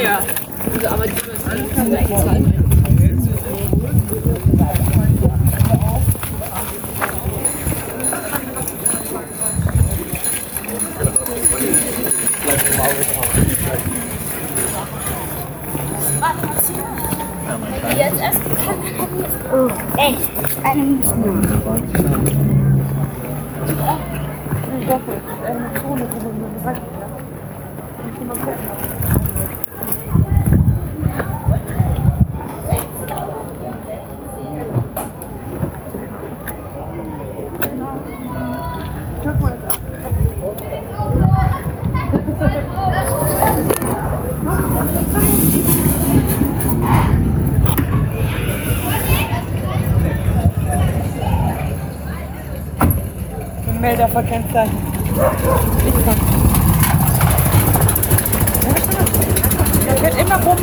Ja, also aber die müssen anfangen, eigentlich zahlen. Jetzt erst oh, echt eine Mission. Doppelt, eine Zone, made of a campsite. It's. খুব